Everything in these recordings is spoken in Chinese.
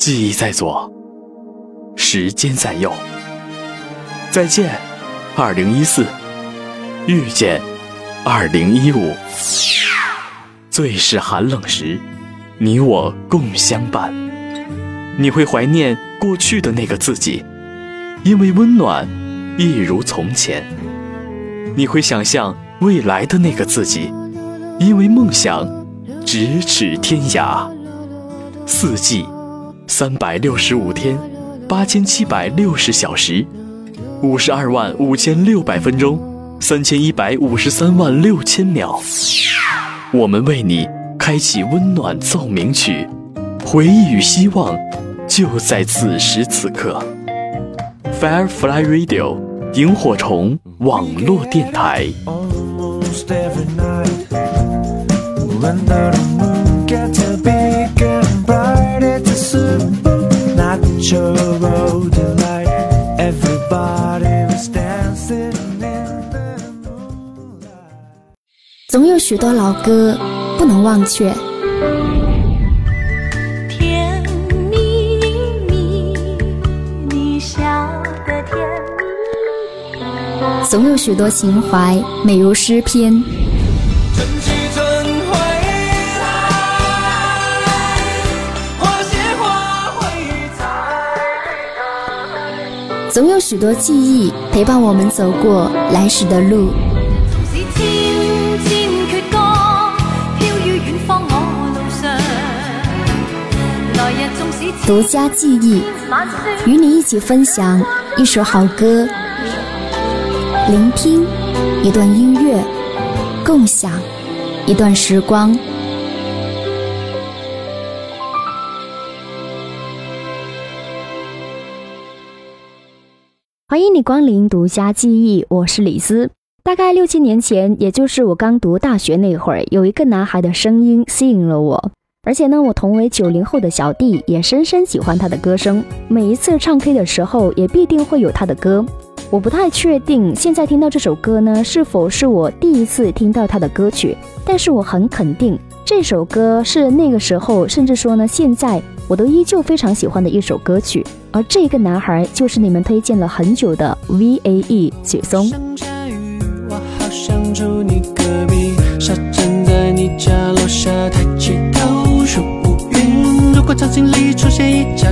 记忆在左，时间在右。再见，二零一四，遇见，二零一五。最是寒冷时，你我共相伴。你会怀念过去的那个自己，因为温暖，一如从前。你会想象未来的那个自己，因为梦想，咫尺天涯。四季，三百六十五天，八千七百六十小时。五十二万五千六百分钟，三千一百五十三万六千秒。我们为你开启温暖奏鸣曲，回忆与希望就在此时此刻。Firefly Radio 萤火虫网络电台。总有许多老歌不能忘却。甜蜜蜜你笑得甜。总有许多情怀美如诗篇。总有许多记忆陪伴我们走过来时的路。独，家记忆，与你一起分享一首好歌，聆听一段音乐，共享一段时光。光临独家记忆，我是李斯。大概六七年前，也就是我刚读大学那会儿，有一个男孩的声音吸引了我，而且呢，我同为九零后的小弟也深深喜欢他的歌声。每一次唱 K 的时候，也必定会有他的歌。我不太确定现在听到这首歌呢，是否是我第一次听到他的歌曲，但是我很肯定这首歌是那个时候，甚至说呢，现在我都依旧非常喜欢的一首歌曲。而这个男孩就是你们推荐了很久的 V.A.E 雪松。如果场景里出现一架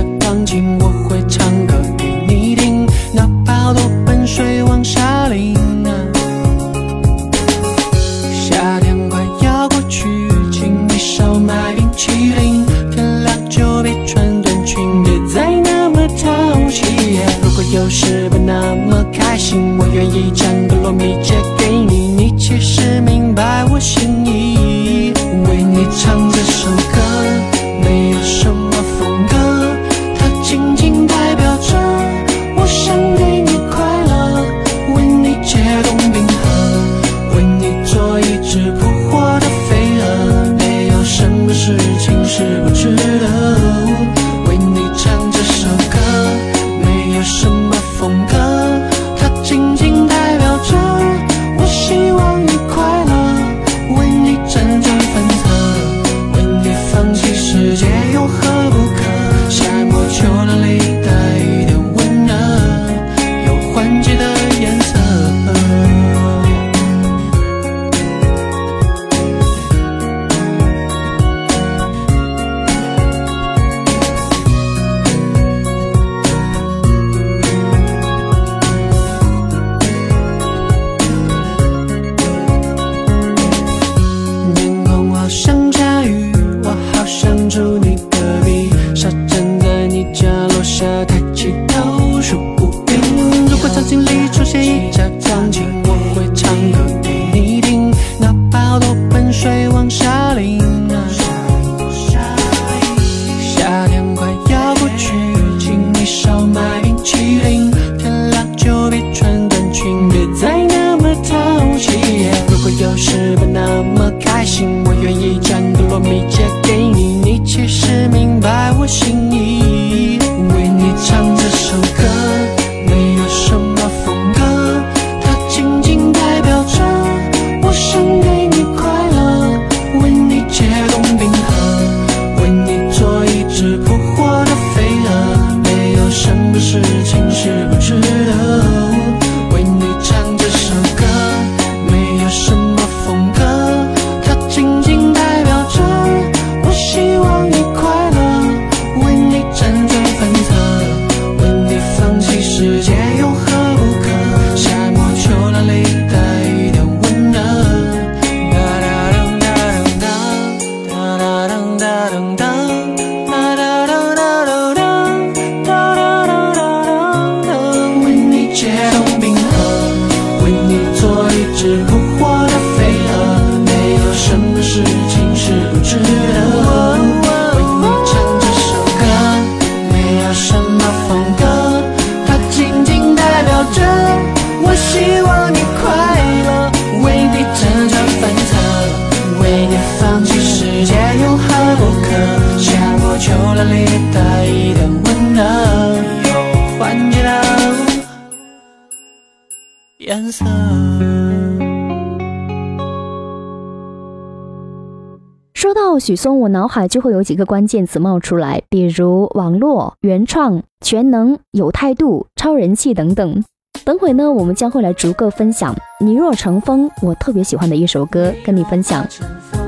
说到许嵩，我脑海就会有几个关键词冒出来，比如网络、原创、全能、有态度、超人气等等。等会呢，我们将会来逐个分享《你若成风》，我特别喜欢的一首歌，跟你分享。成风，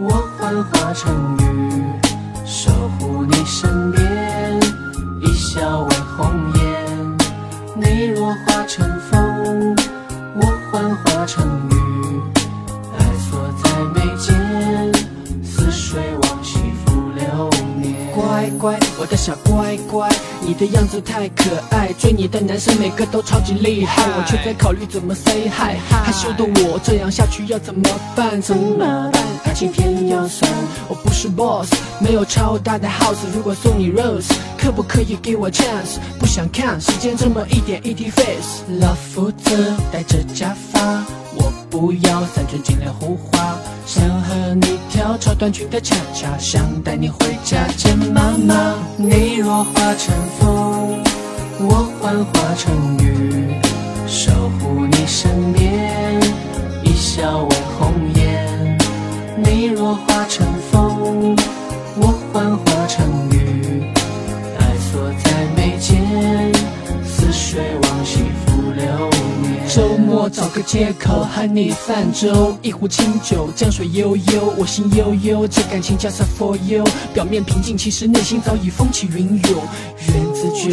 我幻化成雨，守护你身边，一笑为红颜。你若化成风，我幻化成雨，乖乖，我的小乖乖，你的样子太可爱，追你的男生每个都超级厉害，我却在考虑怎么 say hi。害羞的我这样下去要怎么办？怎么办？爱情偏要酸，我不是 boss，没有超大的 house。如果送你 rose，可不可以给我 chance？不想看时间这么一点一滴 face。老夫子戴着假发，我不要三寸金莲胡花，想和你跳超短裙的恰恰，想带你回家见妈妈。你若化成风，我幻化成雨，守护你身边，一笑为红颜。你若化成风，我幻化成雨，爱锁在眉间，似水往。周末找个借口和你泛舟，一壶清酒，江水悠悠，我心悠悠，这感情 just for you。表面平静，其实内心早已风起云涌。缘字诀，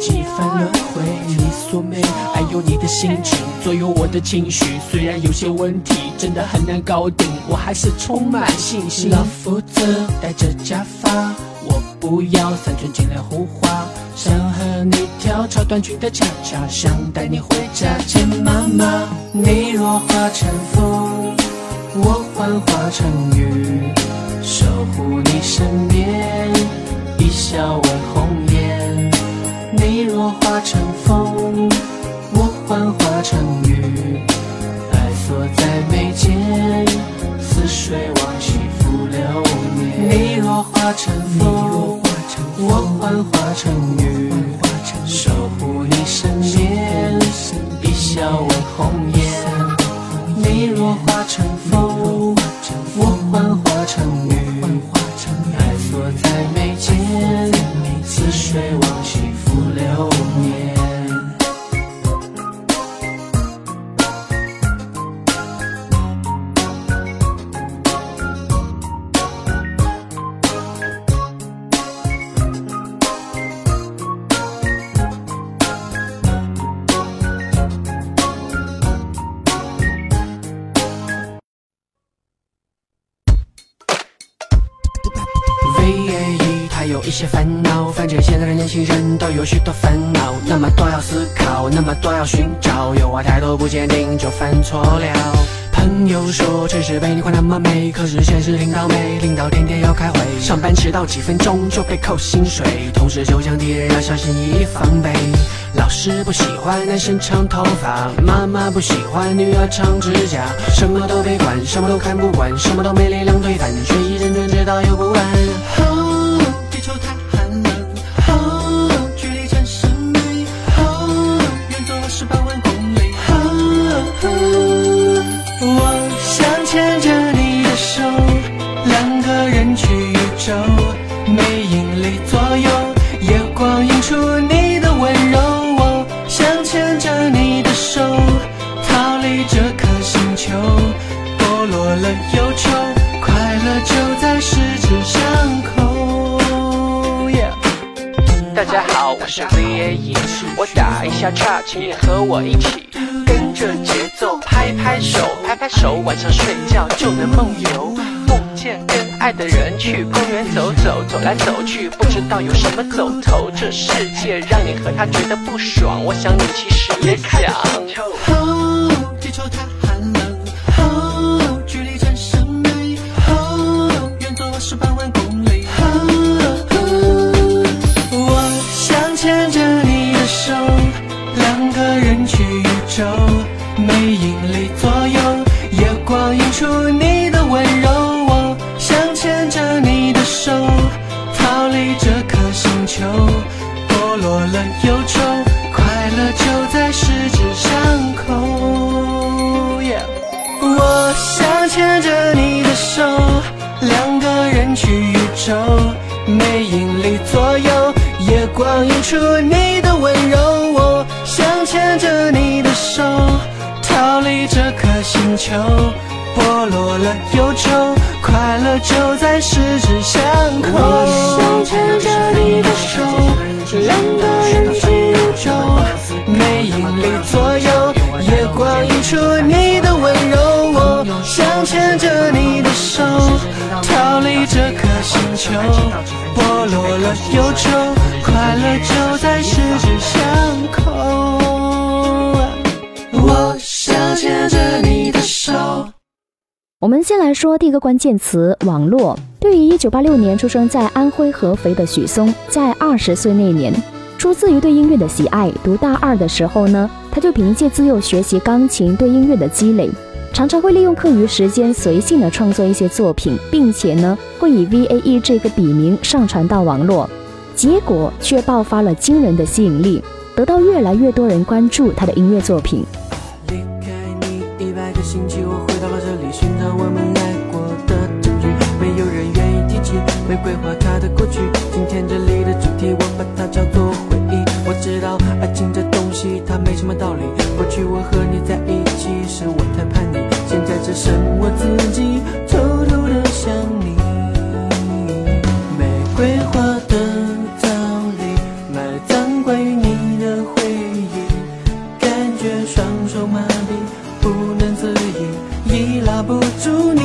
几番轮回，你所美，还有你的心情左右我的情绪。虽然有些问题真的很难搞定，我还是充满信心。老夫子戴着假发，我不要三寸金莲胡花，想和你跳超短裙的恰恰，想带你回家见妈妈。你若化成风，我幻化成雨，守护你身边，一笑为红颜。你若化成风，我幻化成雨，爱锁在眉间，似水往昔浮流年。你若化成风，我幻化成雨，守护你身边，一笑为红颜。你若化成风，我幻化成雨，爱锁在眉间，似水许多烦恼，那么多要思考，那么多要寻找，有啊态度不坚定就犯错了。朋友说城市被你夸那么美，可是现实挺倒霉，领导天天要开会，上班迟到几分钟就被扣薪水，同事就像敌人要小心翼翼防备。老师不喜欢男生长头发，妈妈不喜欢女儿长指甲，什么都别管，什么都看不惯，什么都没力量推翻，学习认真直到有不安。宇宙，没引力左右，夜光映出你的温柔。我想牵着你的手，逃离这颗星球，剥落了忧愁，快乐就在十指相扣。Yeah 大家好，我是 VAE，我打一下岔，请你和我一起跟着节奏拍拍手，拍拍手，晚上睡觉就能梦游，梦见跟爱的人去公园走走，走来走去，不知道有什么走头，这世界让你和他觉得不爽，我想你其实也想。地球太球，剥落了忧愁，快乐就在十指相扣。我想牵着你的手，两个人去宇宙，没引力左右，夜光映出你的温柔。我想牵着你的手，逃离这颗星球，剥落了忧愁，快乐就我们先来说第一个关键词“网络”。对于1986年出生在安徽合肥的许嵩，在二十岁那年，出自于对音乐的喜爱，读大二的时候呢，他就凭借自幼学习钢琴对音乐的积累，常常会利用课余时间随性的创作一些作品，并且呢，会以 VAE 这个笔名上传到网络，结果却爆发了惊人的吸引力，得到越来越多人关注他的音乐作品。离开你一百个星期，我回到了这里，寻找我们爱过的证据。没有人愿意提起玫瑰花它的过去。今天这里的主题，我把它叫做回忆。我知道爱情这东西它没什么道理。过去我和你在一起是我太叛逆，现在只剩我自己偷偷的想不住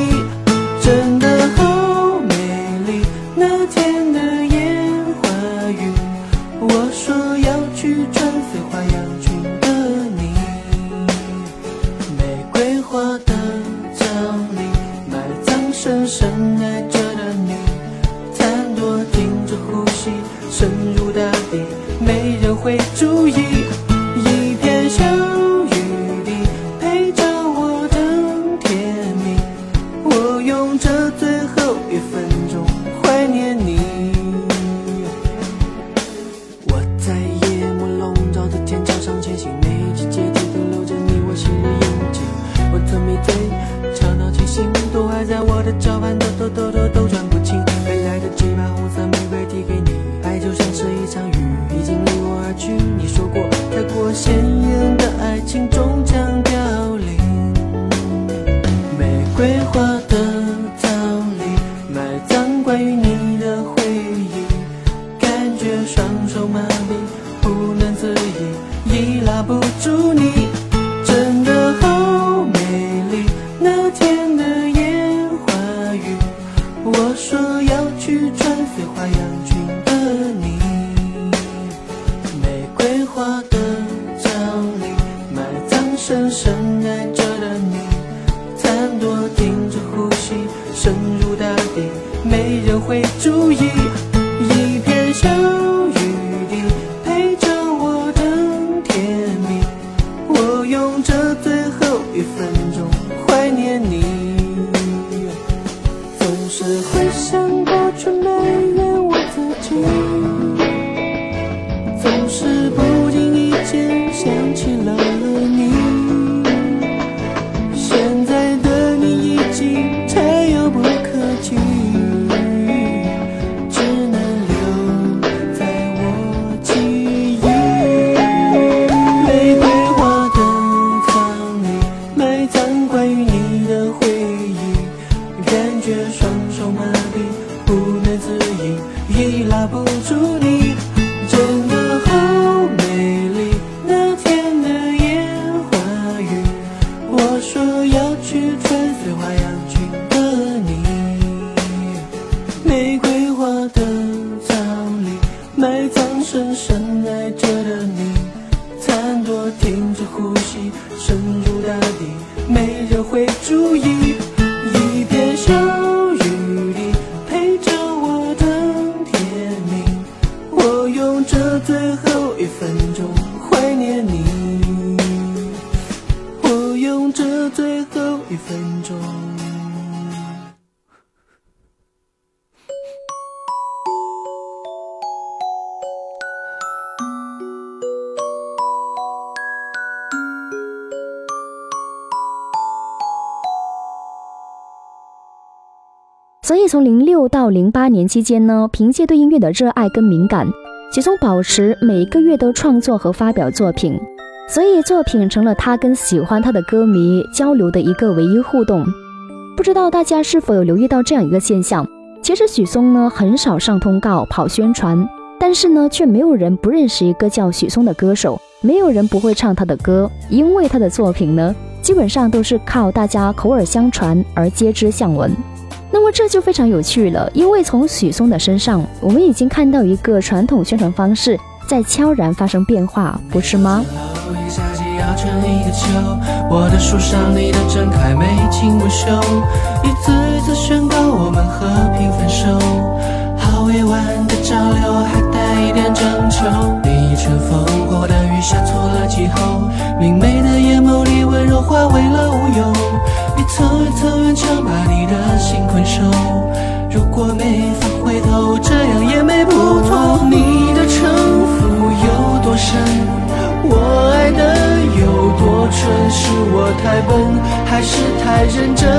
深入大地，没人会注意。从零六到零八年期间呢，凭借对音乐的热爱跟敏感，许嵩保持每个月都创作和发表作品，所以作品成了他跟喜欢他的歌迷交流的一个唯一互动。不知道大家是否有留意到这样一个现象？其实许嵩呢很少上通告跑宣传，但是呢却没有人不认识一个叫许嵩的歌手，没有人不会唱他的歌，因为他的作品呢基本上都是靠大家口耳相传而皆知巷闻。那么这就非常有趣了，因为从许嵩的身上，我们已经看到一个传统宣传方式在悄然发生变化，不是吗？明媚的眼眸里温柔化为了无忧。一层一层圆墙把你的心困守，如果没法回头，这样也没不妥。你的城府有多深，我爱的有多蠢，是我太笨，还是太认真？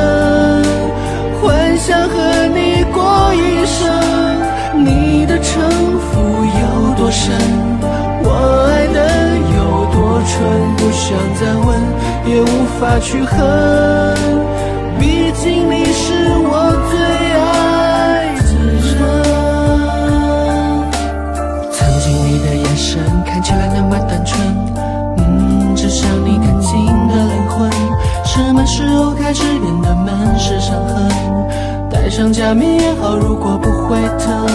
幻想和你过一生，法去恨，毕竟你是我最爱的人。曾经你的眼神看起来那么单纯，嗯，只像你干净的灵魂。什么时候开始变得满是伤痕？戴上假面也好，如果不会疼。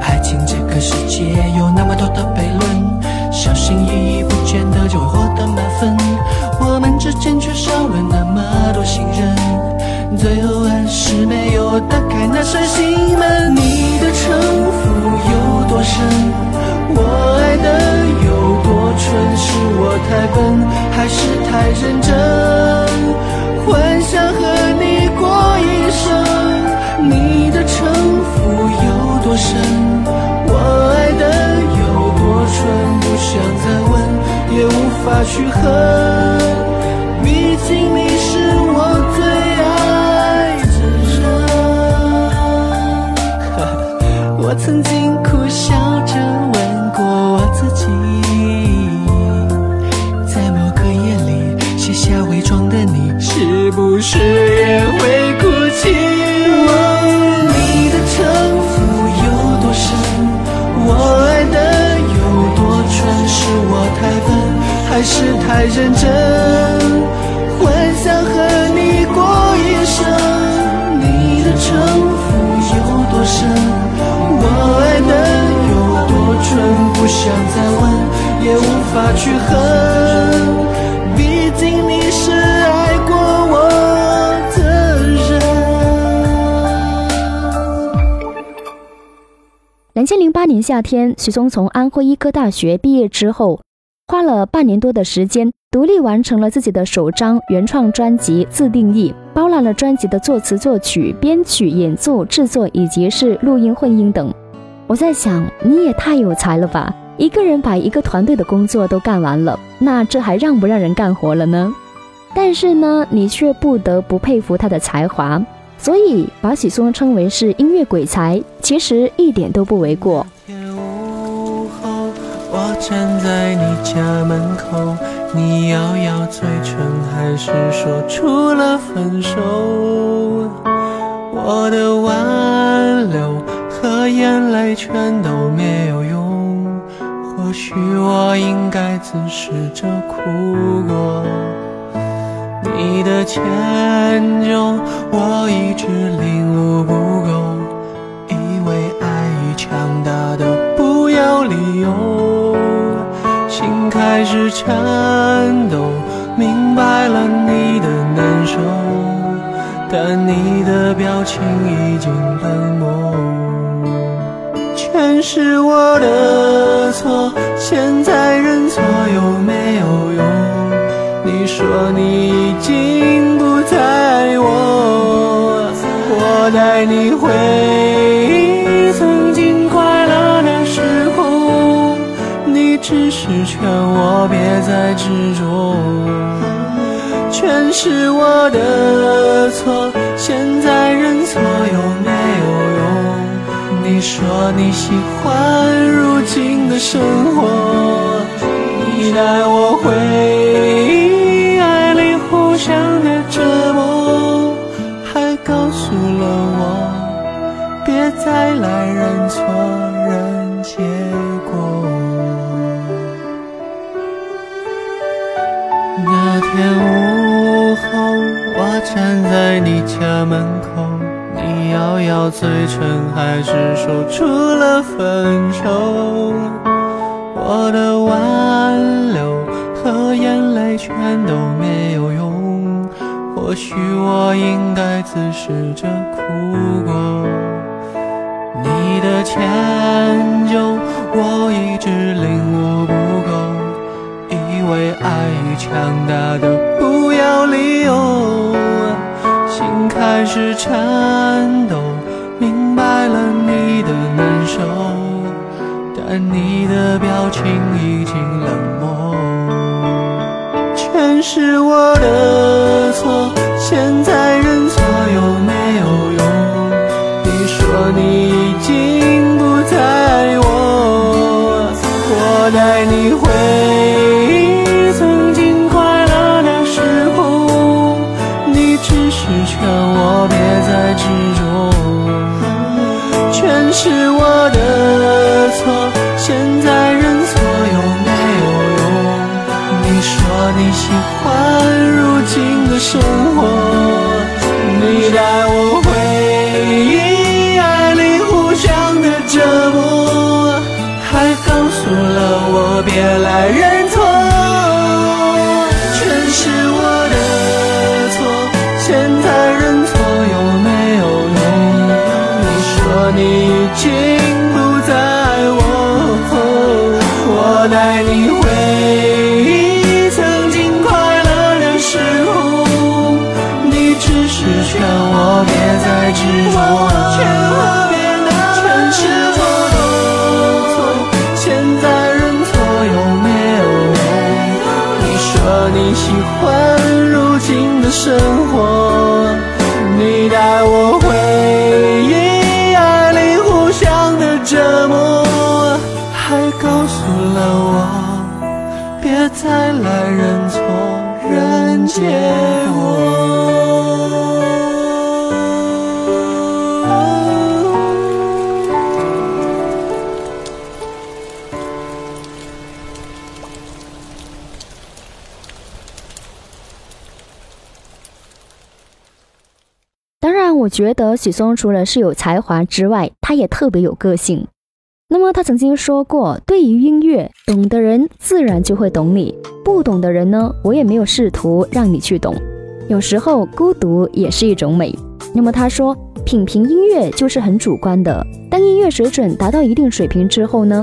爱情这个世界有那么多的悖论，小心翼翼不见得就会获得满分。时间却少了那么多信任，最后还是没有打开那扇心门。你的城府有多深，我爱的有多蠢，是我太笨，还是太认真？幻想和你过一生，你的城府有多深，我爱的有多蠢，不想再问。也无法去恨，你是我最爱的人。我曾经苦笑着问过我自己，在某个夜里卸下伪装的你，是不是也会哭泣？你的城府有多深？我爱的有多蠢？是我太笨。还是太认真，想和你过一生。你的城府有多深，我爱的有多蠢，不想再问，也无法去恨。毕竟你是爱过我的人。两千零八年夏天，许嵩从安徽医科大学毕业之后。花了半年多的时间，独立完成了自己的首张原创专辑《自定义》，包揽了专辑的作词、作曲、编曲、演奏、制作以及是录音、混音等。我在想，你也太有才了吧！一个人把一个团队的工作都干完了，那这还让不让人干活了呢？但是呢，你却不得不佩服他的才华，所以把许嵩称为是音乐鬼才，其实一点都不为过。我站在你家门口，你咬咬嘴唇，还是说出了分手？我的挽留和眼泪全都没有用，或许我应该自试着哭过。你的迁就，我一直领悟不够，以为爱已强大的不要理由。开始颤抖，明白了你的难受，但你的表情已经冷漠。全是我的错，现在认错有没有用？你说你已经不再爱我，我带你回全是我的错现在认错有没有用？你说你喜欢如今的生活你带我回忆爱里互相的折磨还告诉了我别再来认错。站在你家门口。你咬咬嘴唇，还是说出了分手。我的挽留和眼泪全都没有用，或许我应该自试着哭过。你的迁就，我一直领悟不够，以为爱与强大的不要理由。开始颤抖，明白了你的难受，但你的表情已经冷漠。全是我的错，生活，觉得许嵩除了是有才华之外，他也特别有个性。那么他曾经说过，对于音乐，懂的人自然就会懂你，不懂的人呢，我也没有试图让你去懂。有时候孤独也是一种美。那么他说，品评音乐就是很主观的。当音乐水准达到一定水平之后呢，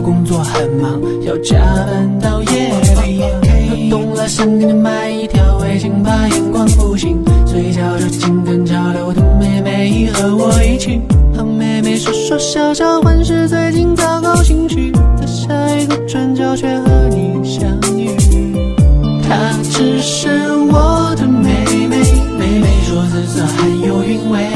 工作很忙，要加班到夜里。我懂了，想给你买一条围巾，怕眼光不行。嘴角就紧跟潮流的妹妹和我一起，和妹妹说说笑笑，换是最近糟糕情绪。在下一个转角却和你相遇。她只是我的妹妹，妹妹说紫色很有韵味。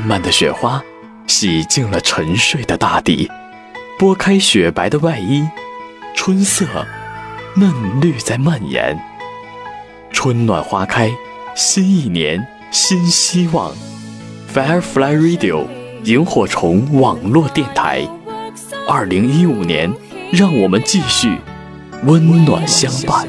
漫漫的雪花洗净了沉睡的大地，拨开雪白的外衣，春色嫩绿在蔓延。春暖花开，新一年新希望。Firefly Radio 萤火虫网络电台，二零一五年，让我们继续温暖相伴。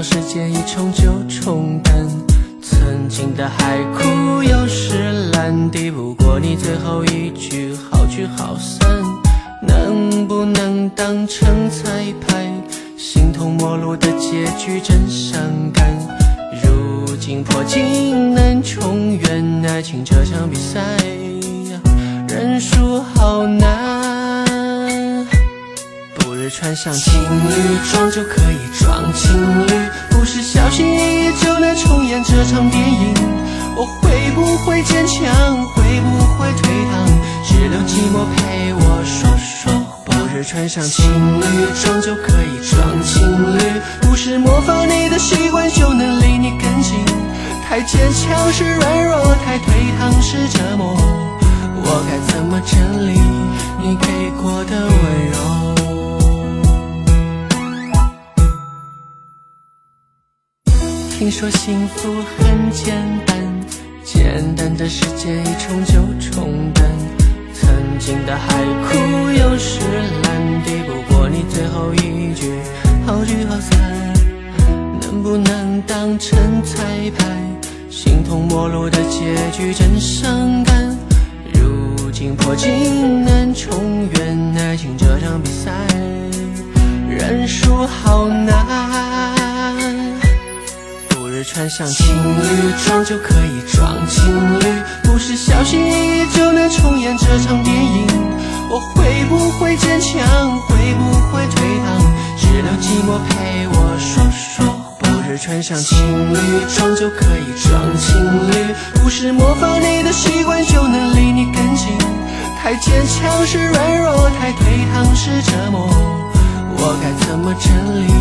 简单到时间一冲就冲淡。曾经的海枯又是烂，抵不过你最后一句好聚好散。能不能当成彩排？形同陌路的结局真伤感。如今破镜难重圆，爱情这场比赛，认输好难。穿上情侣装就可以装情侣，不是小心翼翼就能重演这场电影。我会不会坚强？会不会退堂？只留寂寞陪我说说话。不日穿上情侣装就可以装情侣，不是模仿你的习惯就能离你更近。太坚强是软弱，太退堂是折磨。我该怎么整理你给过的温柔？听说幸福很简单，简单的世界一冲就冲淡。曾经的海枯又石烂，抵不过你最后一句好聚好散。能不能当成彩排？形同陌路的结局真伤感。如今破镜难重圆，爱情这场比赛认输好难。不日穿上情侣装就可以装情侣，不是小心翼翼就能重演这场电影。我会不会坚强？会不会退堂？只留寂寞陪我说说话。不日穿上情侣装就可以装情侣，不是模仿你的习惯就能离你更近。太坚强是软弱，太退堂是折磨。我该怎么整理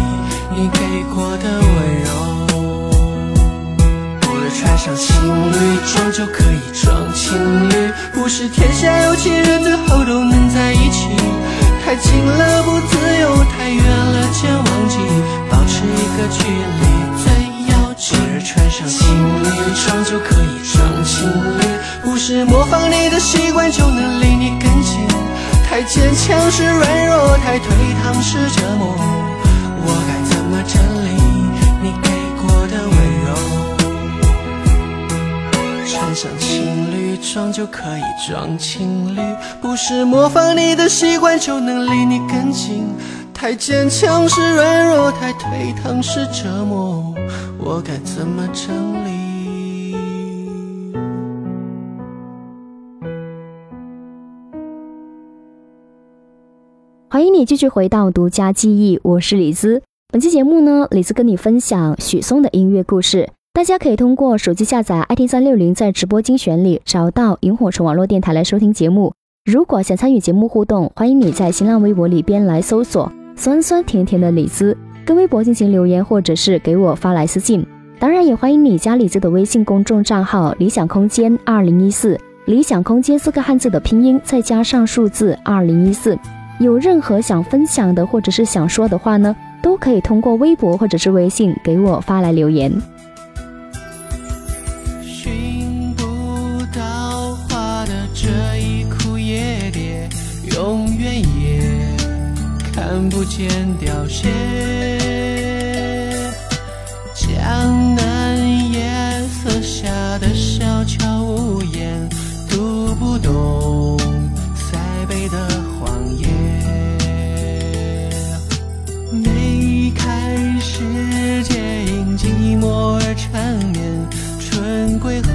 你给过的温柔？穿上情侣装就可以装情侣，不是天下有情人最后都能在一起。太近了不自由，太远了见忘记，保持一个距离最要紧。不日穿上情侣装就可以装情侣，不是模仿你的习惯就能离你更近。太坚强是软弱，太退堂是折。情侣装就可以装情侣，不是模仿你的习惯就能离你更近。太坚强是软弱，太颓唐是折磨。我该怎么整理？欢迎你继续回到独家记忆，我是李子。本期节目呢，李子跟你分享许嵩的音乐故事。大家可以通过手机下载 IT 三六零，在直播精选里找到萤火虫网络电台来收听节目。如果想参与节目互动，欢迎你在新浪微博里边来搜索“酸酸甜甜的李子”，跟微博进行留言，或者是给我发来私信。当然，也欢迎你加李子的微信公众账号“理想空间二零一四”，理想空间四个汉字的拼音再加上数字二零一四。有任何想分享的或者是想说的话呢，都可以通过微博或者是微信给我发来留言。永远也看不见凋谢。江南夜色下的小桥屋檐，读不懂塞北的荒野。梅开时节，因寂寞而缠绵，春归后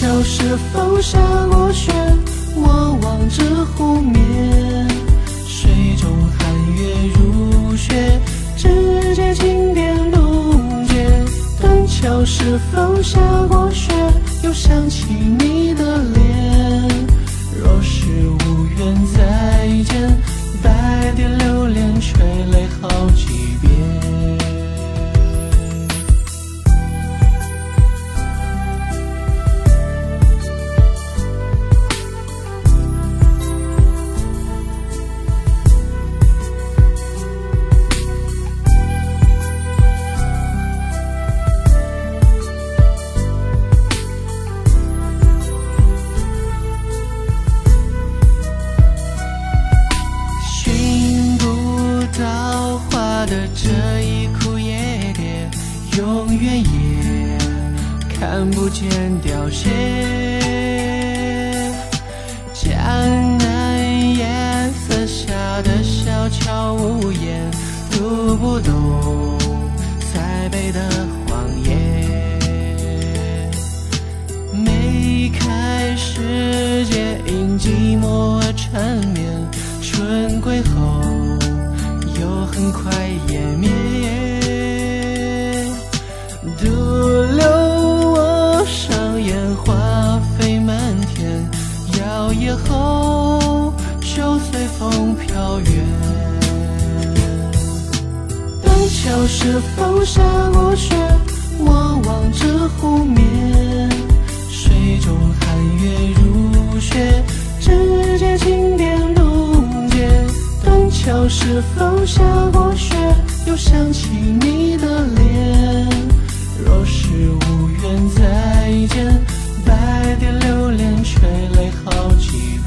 桥是否下过雪？我望着湖面，水中寒月如雪，指尖轻点露结。断桥是否下过雪？又想起你的脸。若是无缘再见，白蝶流连垂泪好几后就随风飘远。当桥是否下过雪？我望着湖面，水中寒月如雪，指尖轻点路肩。断桥是否下过雪？又想起你的脸。若是无缘再见，百点留恋垂泪好几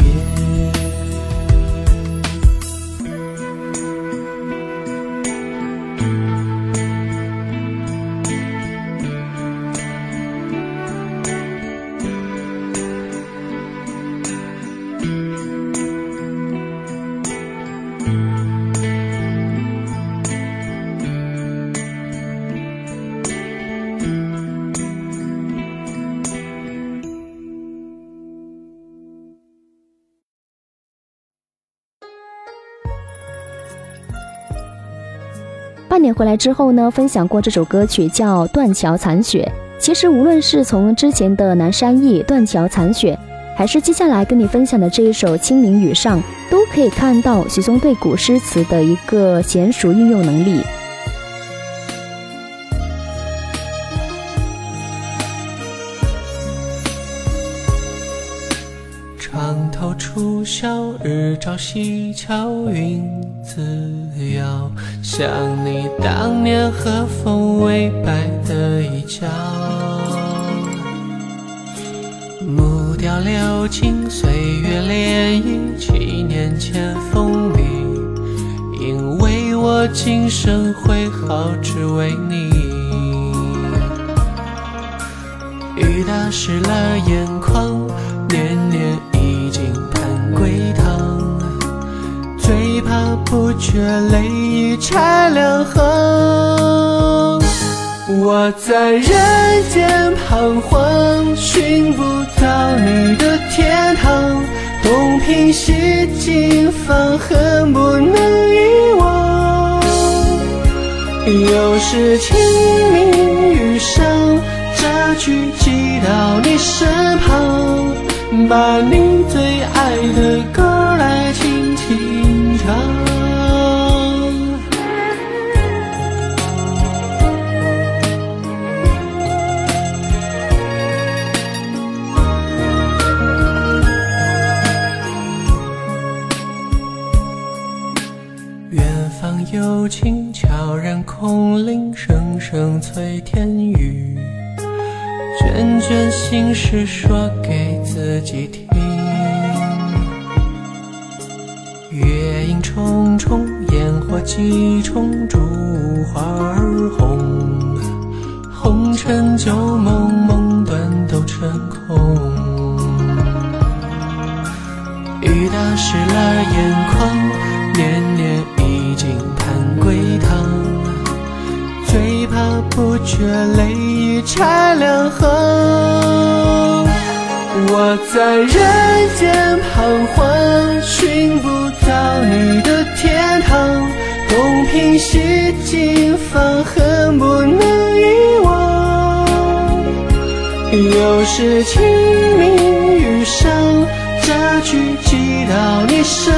回来之后呢，分享过这首歌曲叫《断桥残雪》。其实无论是从之前的《南山忆》《断桥残雪》，还是接下来跟你分享的这一首《清明雨上》，都可以看到许嵩对古诗词的一个娴熟运用能力。日照西桥，云自摇。想你当年和风微摆的衣角。木雕流金，岁月涟漪，七年前风里，因为我今生挥毫，只为你。雨打湿了眼眶，年年不觉泪已拆两行。我在人间彷徨，寻不到你的天堂，东拼西凑，放恨不能遗忘。又是清明雨上，这句寄到你身旁，把你最爱的歌方有情悄然空灵，声声催天雨。卷卷心事说给自己听。月影重重，烟火几重，烛花儿红。红尘旧梦，梦断都成空。雨打湿了眼眶，年年已经盼归堂，最怕不觉泪已拆两行。我在人间彷徨，寻不到你的天堂，东瓶西镜，放恨不能遗忘。又是清明雨上，这句寄到你身，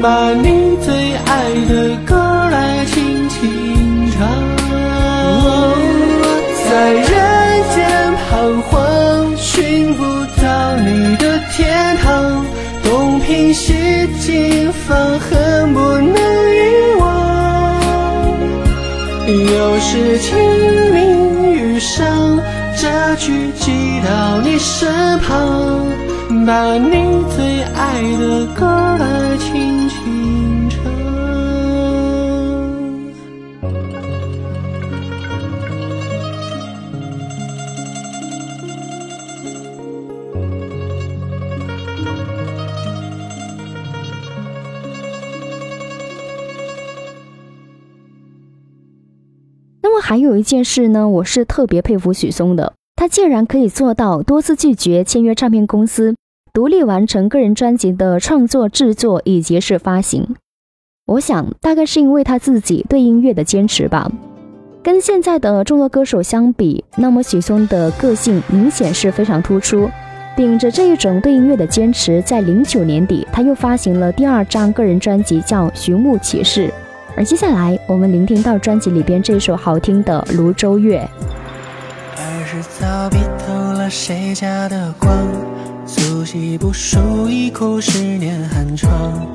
把你最爱的歌来轻轻唱。在人间彷徨，寻不到你的天堂，东拼西凑，放恨不能遗忘。又是清明雨上，这句寄到你身旁，把你最爱的歌来还有一件事呢，我是特别佩服许嵩的，他竟然可以做到多次拒绝签约唱片公司，独立完成个人专辑的创作、制作以及是发行。我想大概是因为他自己对音乐的坚持吧。跟现在的众多歌手相比，那么许嵩的个性明显是非常突出。秉着这一种对音乐的坚持，在零九年底，他又发行了第二张个人专辑，叫《寻物启事》。而接下来我们聆听到专辑里边这首好听的《泸州月》。儿时早别偷了谁家的光，素习不输一哭十年寒窗。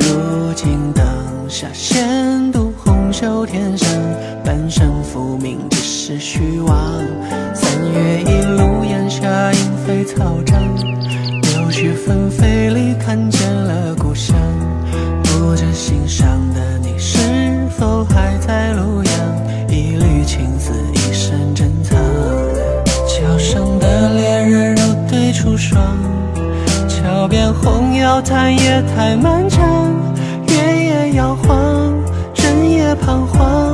如今灯下闲读红袖添香，半生浮名只是虚妄。三月一路烟霞莺飞草长，柳絮纷飞里看见了故乡。不知心上还在庐阳？一缕青丝一生珍藏。桥上的恋人如对出霜，桥边红药叹夜太漫长，月也摇晃，枕也彷徨，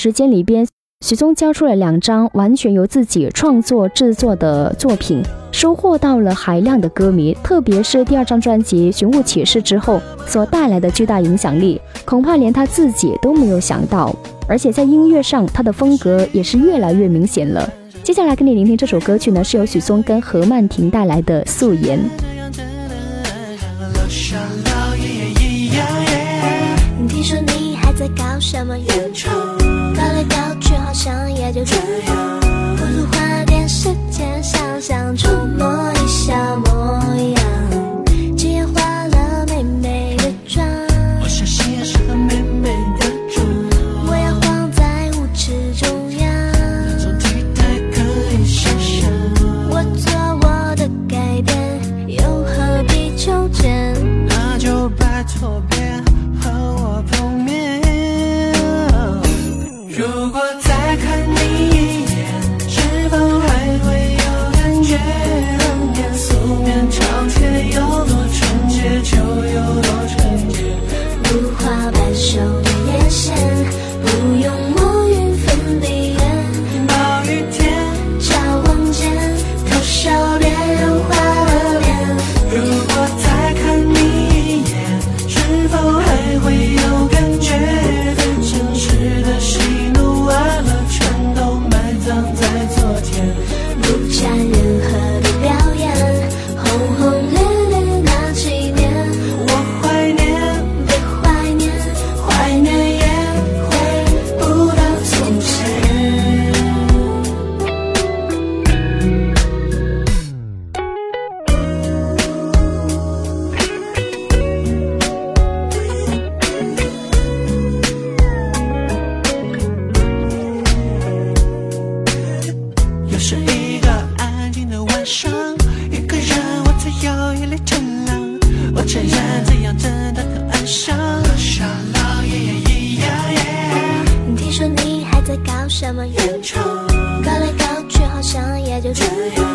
时间里边，许嵩交出了两张完全由自己创作制作的作品，收获到了海量的歌迷。特别是第二张专辑《寻物启事》之后所带来的巨大影响力，恐怕连他自己都没有想到。而且在音乐上，他的风格也是越来越明显了。接下来跟你聆听这首歌曲呢，是由许嵩跟何曼婷带来的《素颜》。听说你还在搞什么原创，就这样，不如花点时间想想什么原创？搞来搞去好像也就这样。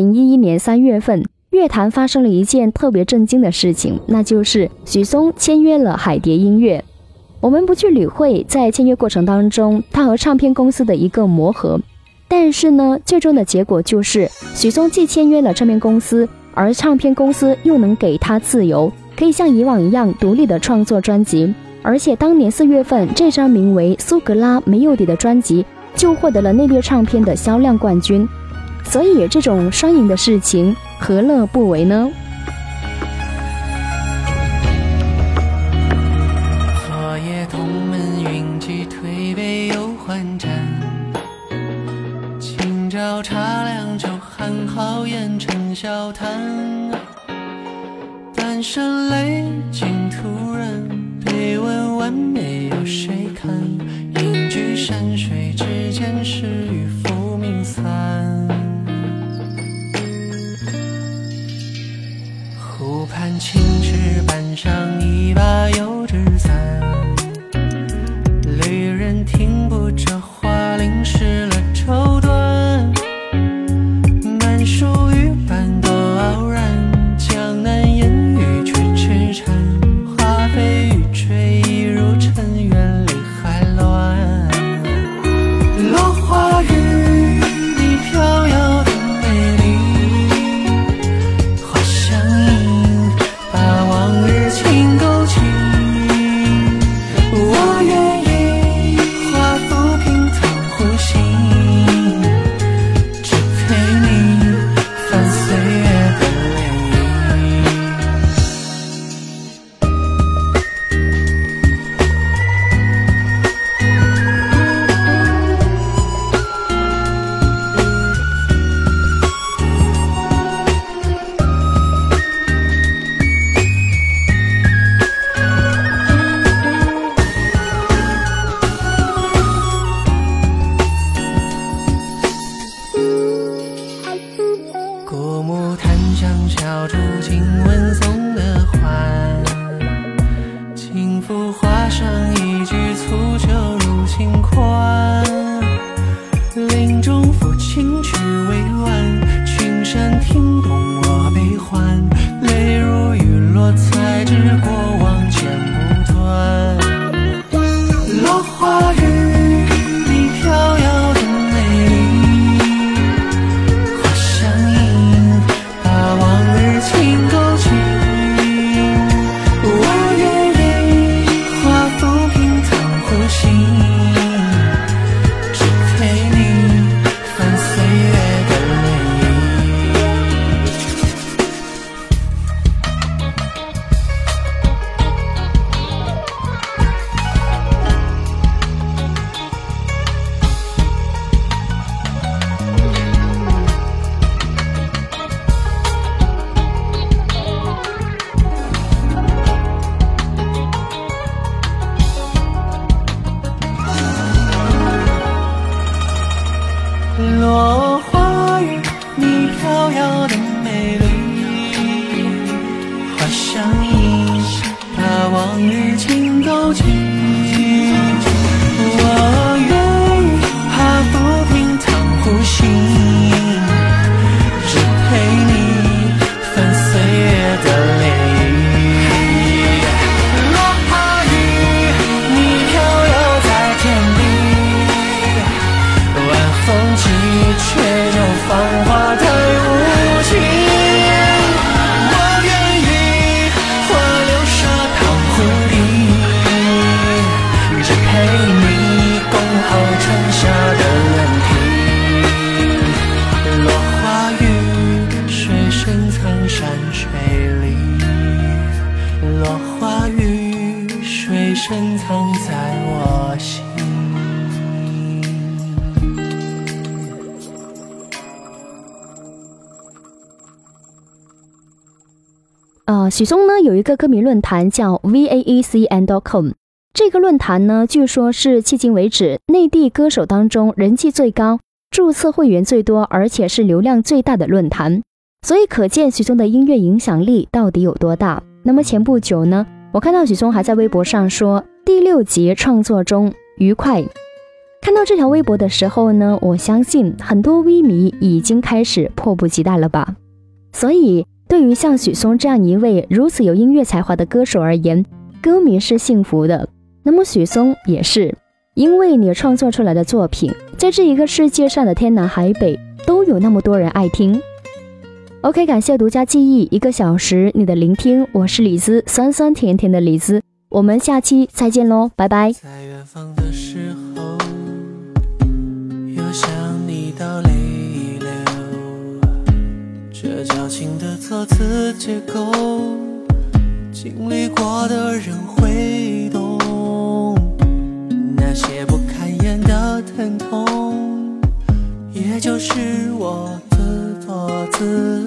零一一年三月份，乐坛发生了一件特别震惊的事情，那就是许嵩签约了海蝶音乐。我们不去理会在签约过程当中他和唱片公司的一个磨合，但是呢，最终的结果就是许嵩既签约了唱片公司，而唱片公司又能给他自由，可以像以往一样独立的创作专辑。而且当年四月份，这张名为《苏格拉没有底》的专辑就获得了内地唱片的销量冠军。所以这种双赢的事情何乐不为呢？昨夜同门云集推杯又换盏今朝茶凉酒寒豪言成笑谈。半生尽徒然碑文完美有谁看？隐居山水之间誓与浮名散。看青石板上一把油纸伞许嵩呢有一个歌迷论坛叫 V A E C N dot com，这个论坛呢据说是迄今为止内地歌手当中人气最高、注册会员最多，而且是流量最大的论坛。所以可见许嵩的音乐影响力到底有多大。那么前不久呢，我看到许嵩还在微博上说第六集创作中愉快。看到这条微博的时候呢，我相信很多微迷已经开始迫不及待了吧。所以，对于像许嵩这样一位如此有音乐才华的歌手而言，歌迷是幸福的。那么许嵩也是，因为你创作出来的作品，在这一个世界上的天南海北都有那么多人爱听。OK，感谢独家记忆一个小时你的聆听，我是李子，酸酸甜甜的李子，我们下期再见喽，拜拜。在远方的时候，这矫情的措辞结构，经历过的人会懂。那些不堪言的疼痛，也就是我自作自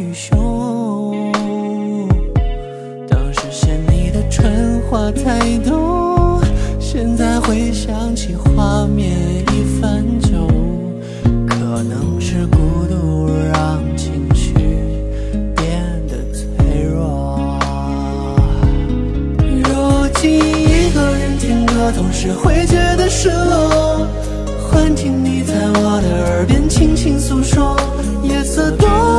于胸。当时嫌你的蠢话太多，现在回想起画面已泛旧，可能是孤独让情绪变得脆弱。如今一个人听歌，总是会觉得失落。幻听你在我的耳边轻轻诉说，夜色多。